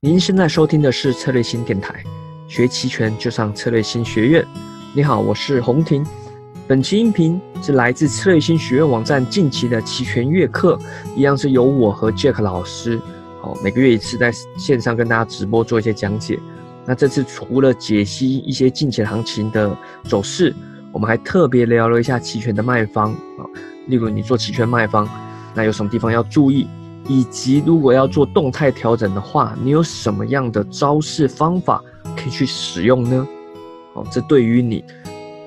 您现在收听的是策略新电台，学期权就上策略新学院。你好，我是洪婷。本期音频是来自策略新学院网站近期的期权月课，一样是由我和 Jack 老师，哦，每个月一次在线上跟大家直播做一些讲解。那这次除了解析一些近期行情的走势，我们还特别聊了一下期权的卖方啊，例如你做期权卖方，那有什么地方要注意？以及如果要做动态调整的话，你有什么样的招式方法可以去使用呢？哦，这对于你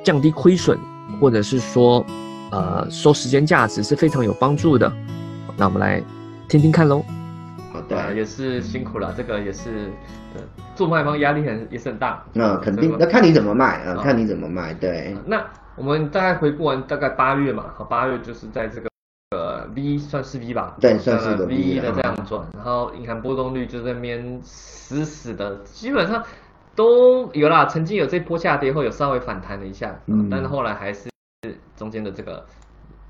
降低亏损，或者是说，呃，收时间价值是非常有帮助的。那我们来听听看喽。好的，也是辛苦了，这个也是，呃，做卖方压力很也是很大。那肯定，那看你怎么卖啊，看你怎么卖。对。那我们大概回顾完大概八月嘛，好，八月就是在这个。呃，V 算是 V 吧，对，算是个 V 的这样转，然后银行波动率就在那边死死的，基本上都有啦。曾经有这波下跌后有稍微反弹了一下，嗯，但是后来还是中间的这个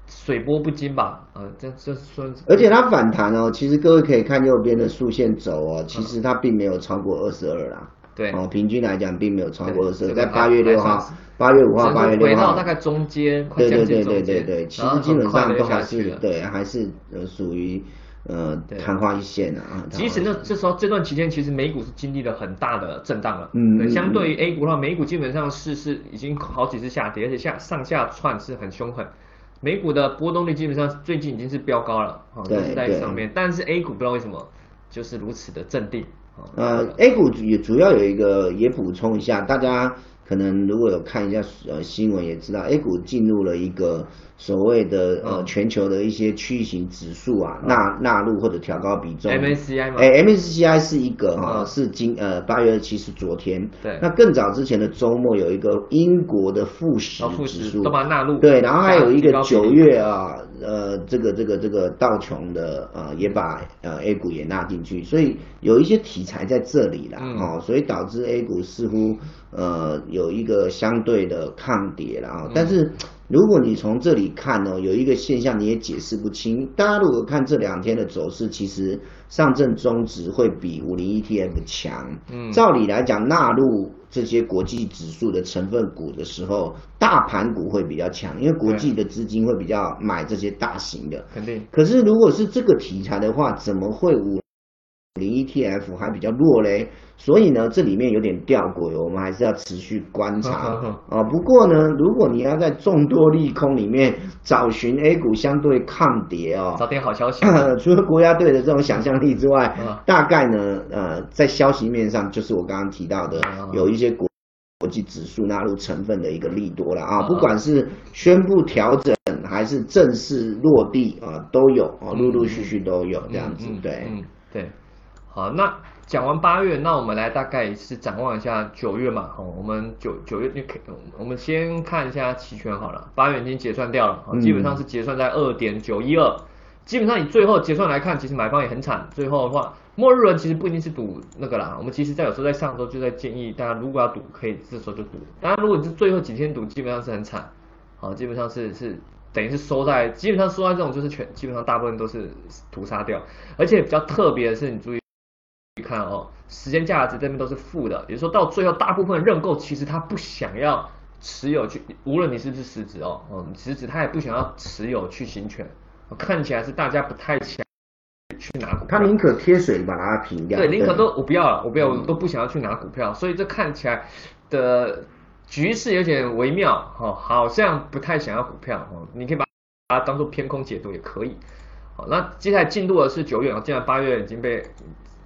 水波不惊吧，啊，这这算。而且它反弹哦，其实各位可以看右边的竖线轴哦，其实它并没有超过二十二啦。对哦，平均来讲并没有超过二十，在八月六号、八月五号、八月六号，大概中间，对对对对对对，其实基本上都还是对，还是呃属于呃昙花一现的啊。其实那，这时候这段期间，其实美股是经历了很大的震荡了。嗯，相对于 A 股的话，美股基本上是是已经好几次下跌，而且下上下窜是很凶狠。美股的波动率基本上最近已经是飙高了，哦，是在上面。但是 A 股不知道为什么就是如此的镇定。呃，A 股也主要有一个，也补充一下，大家可能如果有看一下呃新闻，也知道 A 股进入了一个。所谓的呃全球的一些区域型指数啊，纳纳入或者调高比重。MSCI 吗？哎，MSCI 是一个哈，是今呃八月二七是昨天。对。那更早之前的周末有一个英国的富时指数，都把它纳入。对，然后还有一个九月啊，呃，这个这个这个道琼的呃也把呃 A 股也纳进去，所以有一些题材在这里了哦，所以导致 A 股似乎呃有一个相对的抗跌了啊，但是。如果你从这里看哦，有一个现象你也解释不清。大家如果看这两天的走势，其实上证综指会比五零 ETF 强。嗯，照理来讲，纳入这些国际指数的成分股的时候，大盘股会比较强，因为国际的资金会比较买这些大型的。肯定。可是如果是这个题材的话，怎么会五零 ETF 还比较弱嘞？所以呢，这里面有点吊诡，我们还是要持续观察啊。不过呢，如果你要在众多利空里面找寻 A 股相对抗跌哦，找点好消息。除了国家队的这种想象力之外，大概呢，呃，在消息面上，就是我刚刚提到的，有一些国国际指数纳入成分的一个利多了啊。不管是宣布调整还是正式落地啊，都有啊，陆陆续续都有这样子。对，对，好，那。讲完八月，那我们来大概是展望一下九月嘛。哦，我们九九月你可，我们先看一下期权好了。八月已经结算掉了，基本上是结算在二点九一二。基本上以最后结算来看，其实买方也很惨。最后的话，末日轮其实不一定是赌那个啦。我们其实在有时候在上周就在建议大家，如果要赌，可以这时候就赌。当然，如果你是最后几天赌，基本上是很惨。好，基本上是是等于是收在，基本上收在这种就是全，基本上大部分都是屠杀掉。而且比较特别的是，你注意。看哦，时间价值这边都是负的，也就是说到最后，大部分认购其实他不想要持有去，无论你是不是实质哦，嗯，实质他也不想要持有去行权，看起来是大家不太想去拿股票，他宁可贴水把它平掉，对，宁可都我不要了，我不要，我都不想要去拿股票，所以这看起来的局势有点微妙哦，好像不太想要股票哦，你可以把它当做偏空解读也可以，好，那接下来进入的是九月啊，既然八月已经被。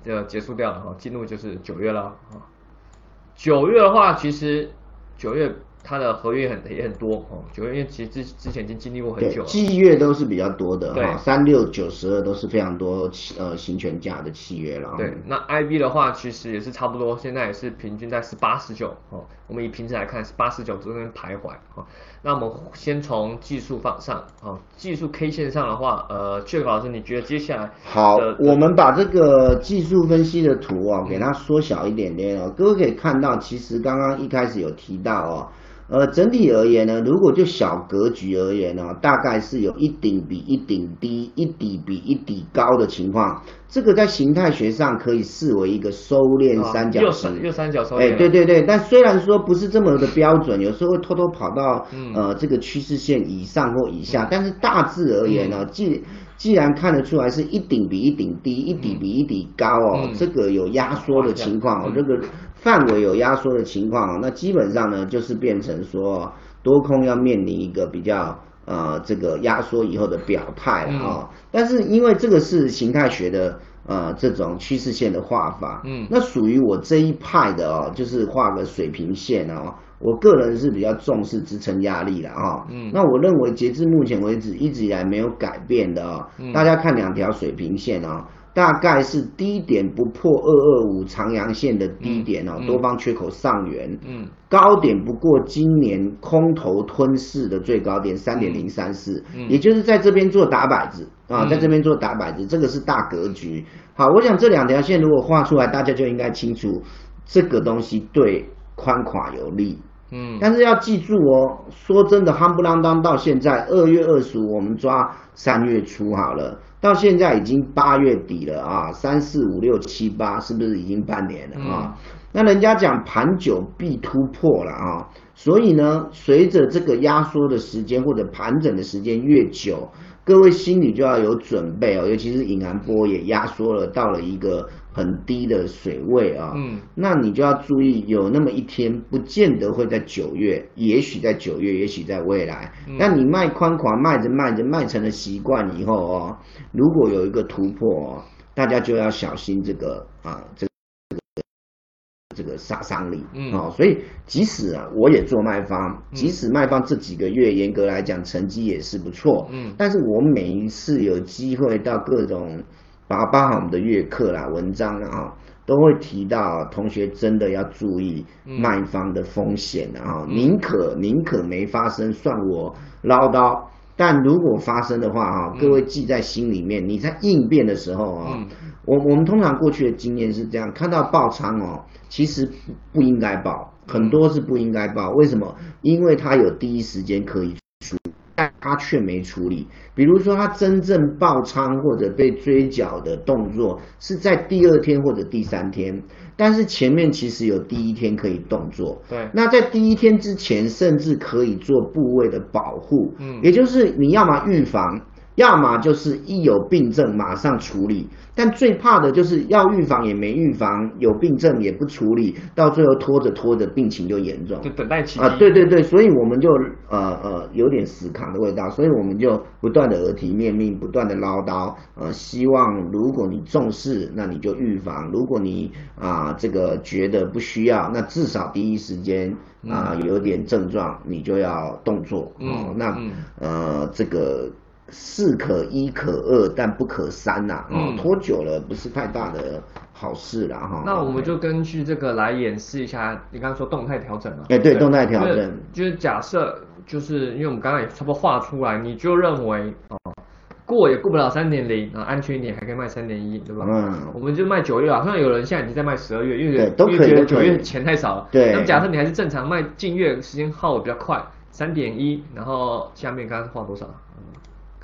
就结束掉了哈，进入就是九月了啊。九月的话，其实九月。它的合约很也很多哦，九月因为其实之之前已经经历过很久，季月都是比较多的哈，三六九十二都是非常多呃行权价的契约了。对，那 IB 的话其实也是差不多，现在也是平均在十八十九哦，我们以平时来看是八十九这边徘徊哦。那我们先从技术方上哦，技术 K 线上的话，呃，阙老师你觉得接下来好，我们把这个技术分析的图啊给它缩小一点点哦，各位可以看到，其实刚刚一开始有提到哦。呃，整体而言呢，如果就小格局而言呢，大概是有一顶比一顶低，一底比一底高的情况。这个在形态学上可以视为一个收敛三角形，右三角收敛。哎，对对对，但虽然说不是这么的标准，有时候会偷偷跑到呃这个趋势线以上或以下，但是大致而言呢，既既然看得出来是一顶比一顶低，一底比一底高哦，这个有压缩的情况哦，这个范围有压缩的情况，那基本上呢就是变成说多空要面临一个比较。呃，这个压缩以后的表态了啊，但是因为这个是形态学的呃这种趋势线的画法，嗯，那属于我这一派的哦，就是画个水平线哦，我个人是比较重视支撑压力的啊，嗯，那我认为截至目前为止一直以来没有改变的哦，大家看两条水平线哦。大概是低点不破二二五长阳线的低点哦，多方缺口上缘，嗯，高点不过今年空头吞噬的最高点三点零三四，也就是在这边做打摆子啊，在这边做打摆子，这个是大格局。好，我想这两条线如果画出来，大家就应该清楚这个东西对宽垮有利，嗯，但是要记住哦，说真的，夯不啷当到现在二月二十五，我们抓三月初好了。到现在已经八月底了啊，三四五六七八，是不是已经半年了啊？那人家讲盘久必突破了啊，所以呢，随着这个压缩的时间或者盘整的时间越久。各位心里就要有准备哦，尤其是隐含波也压缩了，到了一个很低的水位啊。嗯，那你就要注意，有那么一天不见得会在九月，也许在九月，也许在未来。那你卖宽狂卖着卖着卖成了习惯以后哦，如果有一个突破哦，大家就要小心这个啊这个。这个杀伤力，嗯，哦，所以即使啊，我也做卖方，即使卖方这几个月严格来讲成绩也是不错，嗯，但是我每一次有机会到各种，包含我们的月课啦、文章啊，都会提到同学真的要注意卖方的风险啊，宁可宁可没发生，算我唠叨。但如果发生的话啊，各位记在心里面。你在应变的时候啊，我我们通常过去的经验是这样：看到爆仓哦，其实不不应该爆，很多是不应该爆。为什么？因为它有第一时间可以出，但他却没处理。比如说，他真正爆仓或者被追缴的动作是在第二天或者第三天。但是前面其实有第一天可以动作，对。那在第一天之前，甚至可以做部位的保护，嗯，也就是你要么预防。要么就是一有病症马上处理，但最怕的就是要预防也没预防，有病症也不处理，到最后拖着拖着病情就严重，就等待期啊！对对对，所以我们就呃呃有点死扛的味道，所以我们就不断的耳提面命，不断的唠叨，呃，希望如果你重视，那你就预防；如果你啊这个觉得不需要，那至少第一时间啊有点症状，你就要动作。嗯，那呃这个。是可一可二，但不可三呐。嗯，拖久了不是太大的好事了哈。那我们就根据这个来演示一下，你刚刚说动态调整了。哎，对，动态调整。就是假设，就是因为我们刚刚也差不多画出来，你就认为哦，过也过不了三点零啊，安全一点还可以卖三点一，对吧？嗯。我们就卖九月啊，好像有人现在已经在卖十二月，因为因为觉得九月钱太少了。对。那么假设你还是正常卖，近月时间耗的比较快，三点一，然后下面刚刚画多少？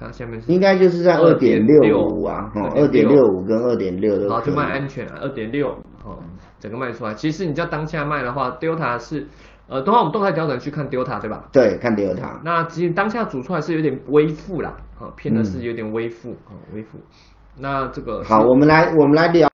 下面是应该就是在二点六五啊，二点六五跟二点六都好，就卖安全啊，二点六，哦，整个卖出来。其实你叫当下卖的话，Delta 是，呃，等会我们动态调整去看 Delta 对吧？对，看 Delta。那其实当下煮出来是有点微负啦，啊，偏的是有点微负，啊，微负。那这个好，我们来我们来聊。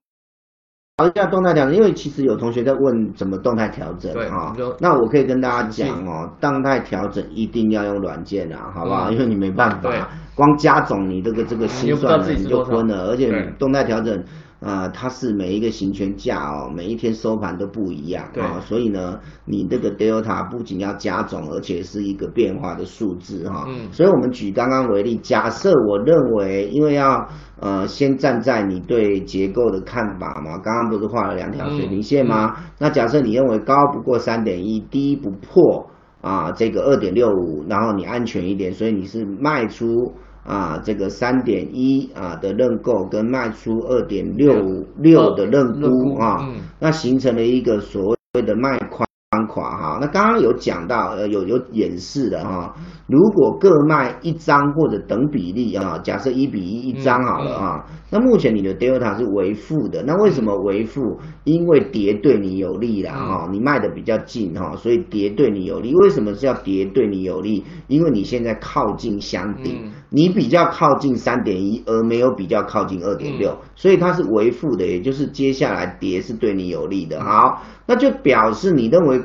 聊一下动态调整，因为其实有同学在问怎么动态调整啊。那我可以跟大家讲哦，动态调整一定要用软件啊，好不好？因为你没办法，光加总你这个这个心算你就昏了，而且动态调整。啊，它是每一个行权价哦，每一天收盘都不一样啊，所以呢，你这个 delta 不仅要加总，而且是一个变化的数字哈。嗯。所以我们举刚刚为例，假设我认为，因为要呃先站在你对结构的看法嘛，刚刚不是画了两条水平线吗？那假设你认为高不过三点一，低不破啊这个二点六五，然后你安全一点，所以你是卖出。啊，这个三点一啊的认购跟卖出二点六六的认沽啊，那形成了一个所谓的卖宽宽垮哈，那刚刚有讲到，呃，有有演示的哈，如果各卖一张或者等比例啊，假设一比一一张好了啊，那目前你的 delta 是为负的，那为什么为负？因为叠对你有利啦哈，你卖的比较近哈，所以叠对你有利。为什么是要叠对你有利？因为你现在靠近箱顶，你比较靠近三点一，而没有比较靠近二点六，所以它是为负的，也就是接下来叠是对你有利的。好，那就表示你认为。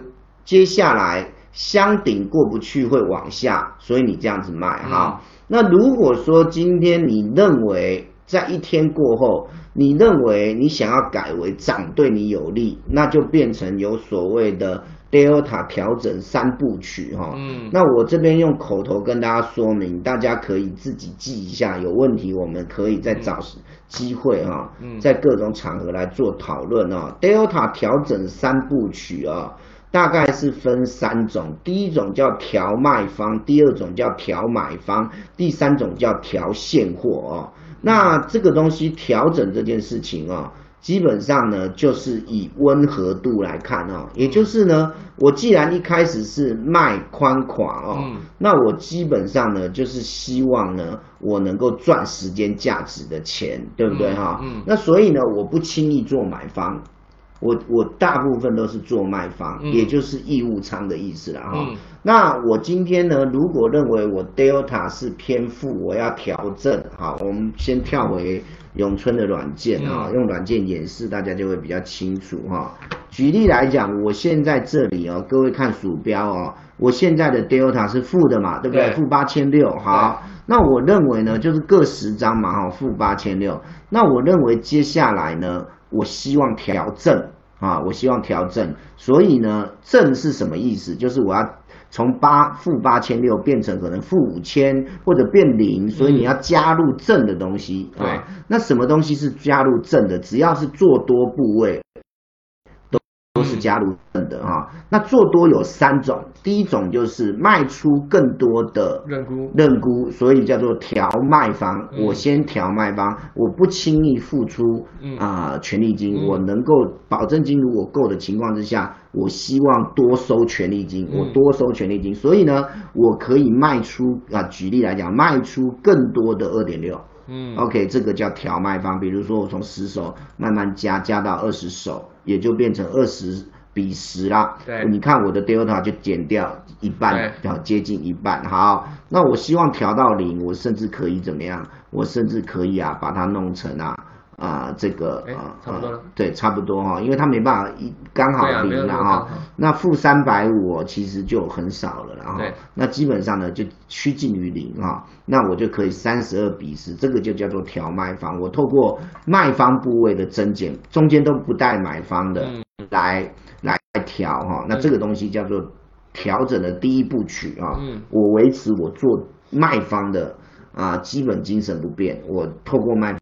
接下来箱顶过不去会往下，所以你这样子卖哈。那如果说今天你认为在一天过后，你认为你想要改为涨对你有利，那就变成有所谓的 delta 调整三部曲哈。嗯。那我这边用口头跟大家说明，大家可以自己记一下，有问题我们可以再找机会哈，在各种场合来做讨论哦。delta 调整三部曲啊。大概是分三种，第一种叫调卖方，第二种叫调买方，第三种叫调现货哦。那这个东西调整这件事情哦，基本上呢就是以温和度来看哦，也就是呢，我既然一开始是卖宽垮哦，那我基本上呢就是希望呢我能够赚时间价值的钱，对不对哈？那所以呢，我不轻易做买方。我我大部分都是做卖方，也就是义务仓的意思了哈。那我今天呢，如果认为我 delta 是偏负，我要调整哈。我们先跳回永春的软件啊，用软件演示，大家就会比较清楚哈。举例来讲，我现在这里哦，各位看鼠标哦，我现在的 delta 是负的嘛，对不对？负八千六。好，那我认为呢，就是各十张嘛哈，负八千六。那我认为接下来呢？我希望调正啊，我希望调正，所以呢，正是什么意思？就是我要从八负八千六变成可能负五千或者变零，所以你要加入正的东西啊。那什么东西是加入正的？只要是做多部位。是加入的哈，那做多有三种，第一种就是卖出更多的认沽，认沽，所以叫做调卖方。我先调卖方，我不轻易付出啊权利金，我能够保证金如果够的情况之下，我希望多收权利金，我多收权利金，所以呢，我可以卖出啊，举例来讲，卖出更多的二点六。嗯，OK，这个叫调卖方。比如说，我从十手慢慢加，加到二十手，也就变成二十比十啦。对，你看我的 delta 就减掉一半，要接近一半。好，那我希望调到零，我甚至可以怎么样？我甚至可以啊，把它弄成啊。啊，这个啊，差不多了，对，差不多哈，因为它没办法一刚好零了哈，那负三百五其实就很少了，然后那基本上呢就趋近于零哈，那我就可以三十二比十，这个就叫做调卖方，我透过卖方部位的增减，中间都不带买方的来来调哈，那这个东西叫做调整的第一步曲啊，我维持我做卖方的啊基本精神不变，我透过卖。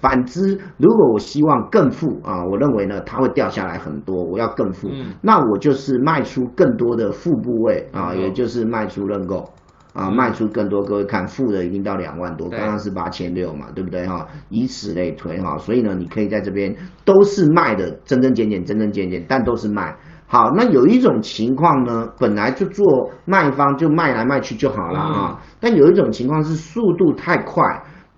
反之，如果我希望更富啊，我认为呢，它会掉下来很多，我要更负，那我就是卖出更多的负部位啊，也就是卖出认购啊，卖出更多。各位看，负的已经到两万多，刚刚是八千六嘛，对不对哈？以此类推哈，所以呢，你可以在这边都是卖的，增增减减，增增减减，但都是卖。好，那有一种情况呢，本来就做卖方就卖来卖去就好了啊，但有一种情况是速度太快。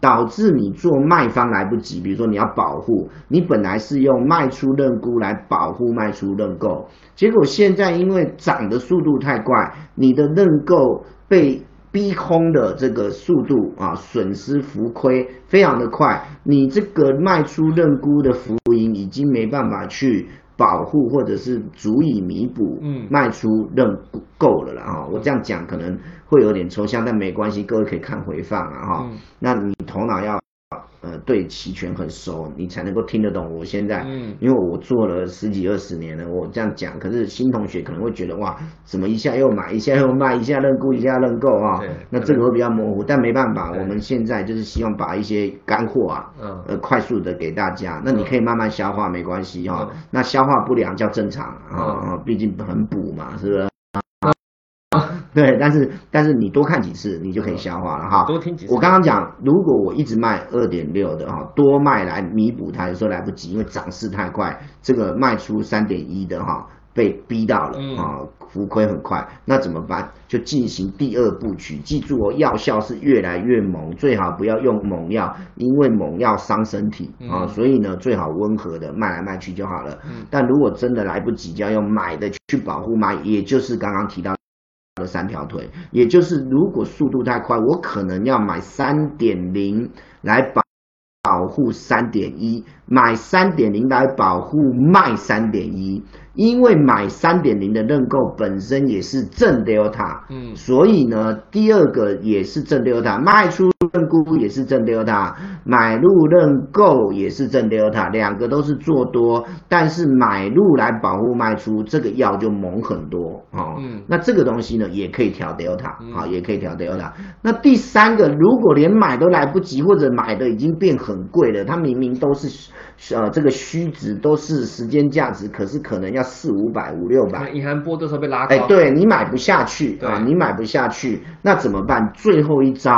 导致你做卖方来不及，比如说你要保护，你本来是用卖出认沽来保护卖出认购，结果现在因为涨的速度太快，你的认购被逼空的这个速度啊，损失浮亏非常的快，你这个卖出认沽的浮盈已经没办法去。保护或者是足以弥补，嗯，卖出认够了啦哈。我这样讲可能会有点抽象，但没关系，各位可以看回放啊哈。那你头脑要。呃，对期权很熟，你才能够听得懂。我现在，嗯，因为我做了十几二十年了，我这样讲，可是新同学可能会觉得哇，怎么一下又买，一下又卖，一下认沽，一下认购啊？那这个会比较模糊，但没办法，我们现在就是希望把一些干货啊，嗯，呃，快速的给大家。那你可以慢慢消化，没关系哈。那消化不良叫正常啊，毕竟很补嘛，是不是？对，但是但是你多看几次，你就可以消化了哈。多听几次。我刚刚讲，如果我一直卖二点六的哈，多卖来弥补它，有时候来不及，因为涨势太快，这个卖出三点一的哈。被逼到了啊，浮亏很快，那怎么办？就进行第二步曲。记住哦，药效是越来越猛，最好不要用猛药，因为猛药伤身体啊。所以呢，最好温和的卖来卖去就好了。但如果真的来不及，就要用买的去保护买，也就是刚刚提到的三条腿，也就是如果速度太快，我可能要买三点零来保保护三点一，买三点零来保护卖三点一。因为买三点零的认购本身也是正 delta，嗯，所以呢，第二个也是正 delta，卖出认沽也是正 delta，买入认购也是正 delta，两个都是做多，但是买入来保护卖出，这个药就猛很多啊。嗯，那这个东西呢，也可以调 delta，啊，也可以调 delta。那第三个，如果连买都来不及，或者买的已经变很贵了，它明明都是。呃，这个虚值都是时间价值，可是可能要四五百、五六百。隐含波动时候被拉高。哎，对你买不下去啊，你买不下去，那怎么办？最后一招，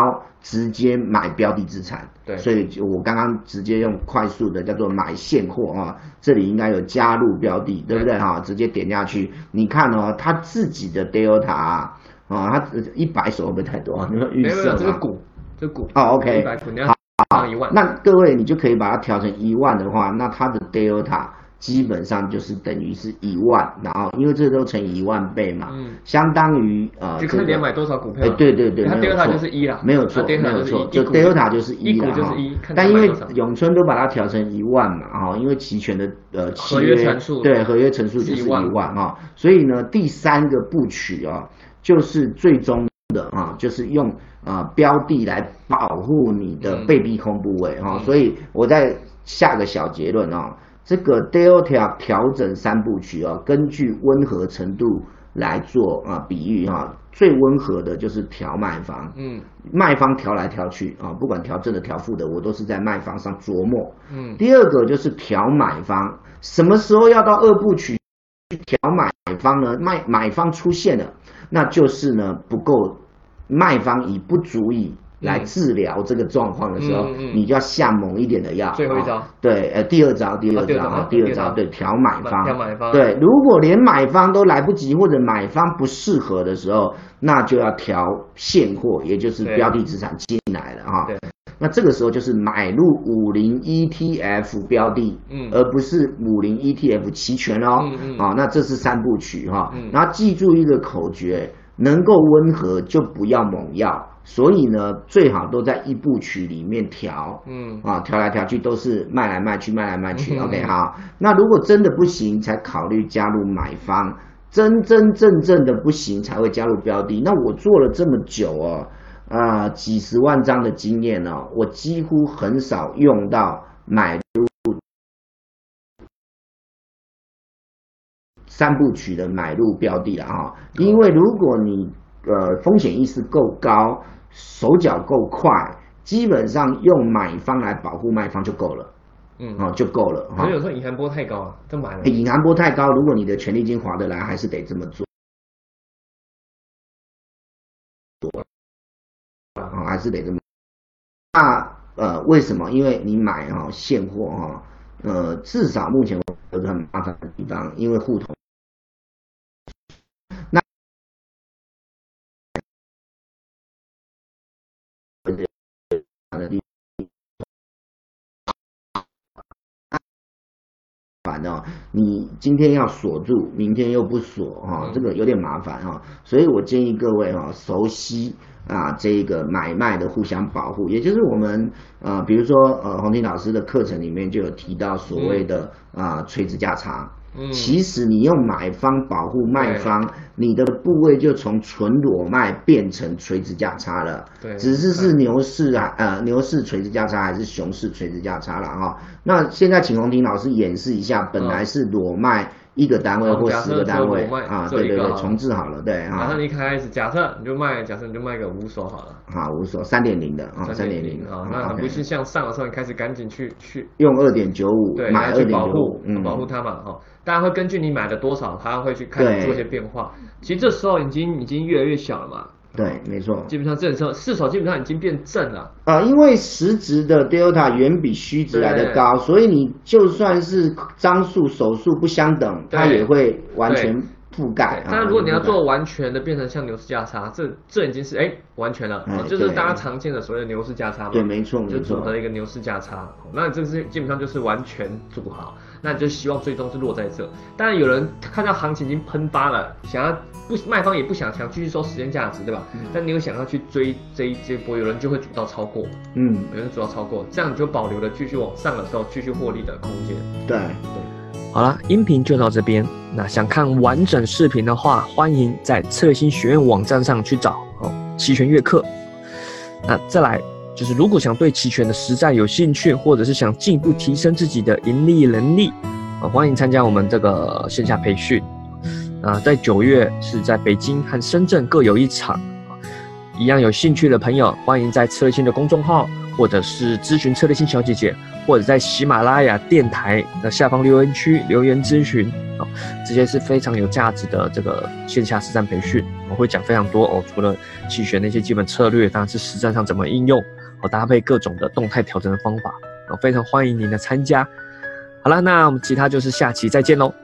直接买标的资产。对，所以就我刚刚直接用快速的叫做买现货啊，这里应该有加入标的，对不对哈？直接点下去，你看哦，他自己的 delta 啊，他一百手会不会太多？你说预设啊？这个股，这个股。哦，OK。一百股，你要。好，那各位你就可以把它调成一万的话，那它的 delta 基本上就是等于是一万，然后因为这都乘一万倍嘛，嗯，相当于呃，就看你买多少股票，哎，对对对，它 delta 就是一了，没有错，没有错，就 delta 就是一了哈，但因为永春都把它调成一万嘛，哈，因为期权的呃契约对合约乘数就是一万。哈，所以呢第三个部曲啊，就是最终的啊，就是用。啊，标的来保护你的被逼空部位哈，所以我在下个小结论啊，这个 delta 调整三部曲啊，根据温和程度来做啊比喻哈，最温和的就是调卖方，嗯，卖方调来调去啊，不管调正的调负的，我都是在卖方上琢磨，嗯，第二个就是调买方，什么时候要到二部曲去调买方呢？卖买方出现了，那就是呢不够。卖方已不足以来治疗这个状况的时候，你就要下猛一点的药。最后一招，对，呃，第二招，第二招啊，第二招，对，调买方，调买方，对，如果连买方都来不及，或者买方不适合的时候，那就要调现货，也就是标的资产进来了哈。那这个时候就是买入五零 ETF 标的，嗯，而不是五零 ETF 期权哦，嗯嗯，啊，那这是三部曲哈，嗯，然后记住一个口诀。能够温和就不要猛药，所以呢，最好都在一部曲里面调，嗯，啊，调来调去都是卖来卖去，卖来卖去，OK，好。那如果真的不行，才考虑加入买方，真真正正的不行才会加入标的。那我做了这么久哦，啊，几十万张的经验呢，我几乎很少用到买三部曲的买入标的了哈，因为如果你呃风险意识够高，手脚够快，基本上用买方来保护卖方就够了，嗯，哦就够了。可有时候隐含波太高了，就买了。隐含波太高，如果你的权利金划得来，还是得这么做。啊，还是得这么。那呃为什么？因为你买哈现货哈，呃至少目前有个很麻烦的地方，因为烦哦，你今天要锁住，明天又不锁哈，这个有点麻烦哈，所以我建议各位哈，熟悉啊这个买卖的互相保护，也就是我们呃，比如说呃，洪婷老师的课程里面就有提到所谓的啊垂直价差。其实你用买方保护卖方，你的部位就从纯裸卖变成垂直价差了。对，只是是牛市啊，呃，牛市垂直价差还是熊市垂直价差了哈。那现在请洪婷老师演示一下，本来是裸卖一个单位或好假设十个单位卖啊，对对对，做一个重置好了，对啊。假设，你一开始，假设你就卖，假设你就卖个五手好了，好五手三点零的啊，三点零啊，那很不是像上的时候，你开始赶紧去去。用二点九五对，买去点九五保护，嗯，保护它嘛，哈。大家会根据你买的多少，它会去开始做一些变化。其实这时候已经已经越来越小了嘛，对，没错。基本上正手四手基本上已经变正了。啊，因为实值的 delta 远比虚值来的高，所以你就算是张数手数不相等，它也会完全覆盖。啊但是如果你要做完全的变成像牛市价差，这这已经是哎完全了，就是大家常见的所谓的牛市价差嘛。对没错就组合一个牛市价差，那这是基本上就是完全组好，那你就希望最终是落在这。当然有人看到行情已经喷发了，想要不卖方也不想想继续收时间价值，对吧？但你有想要去追这一这一波，有人就会主到超过，嗯，有人主到超过，这样你就保留了继续往上的时候继续获利的空间。对对，好了，音频就到这边。那想看完整视频的话，欢迎在策略星学院网站上去找哦，期权月课。那再来就是，如果想对期权的实战有兴趣，或者是想进一步提升自己的盈利能力，啊，欢迎参加我们这个线下培训。啊，在九月是在北京和深圳各有一场。一样有兴趣的朋友，欢迎在策星的公众号，或者是咨询策略性小姐姐，或者在喜马拉雅电台的下方留言区留言咨询啊，这些是非常有价值的这个线下实战培训，我会讲非常多哦，除了期权那些基本策略，当然是实战上怎么应用，和搭配各种的动态调整的方法，啊，非常欢迎您的参加。好了，那我们其他就是下期再见喽。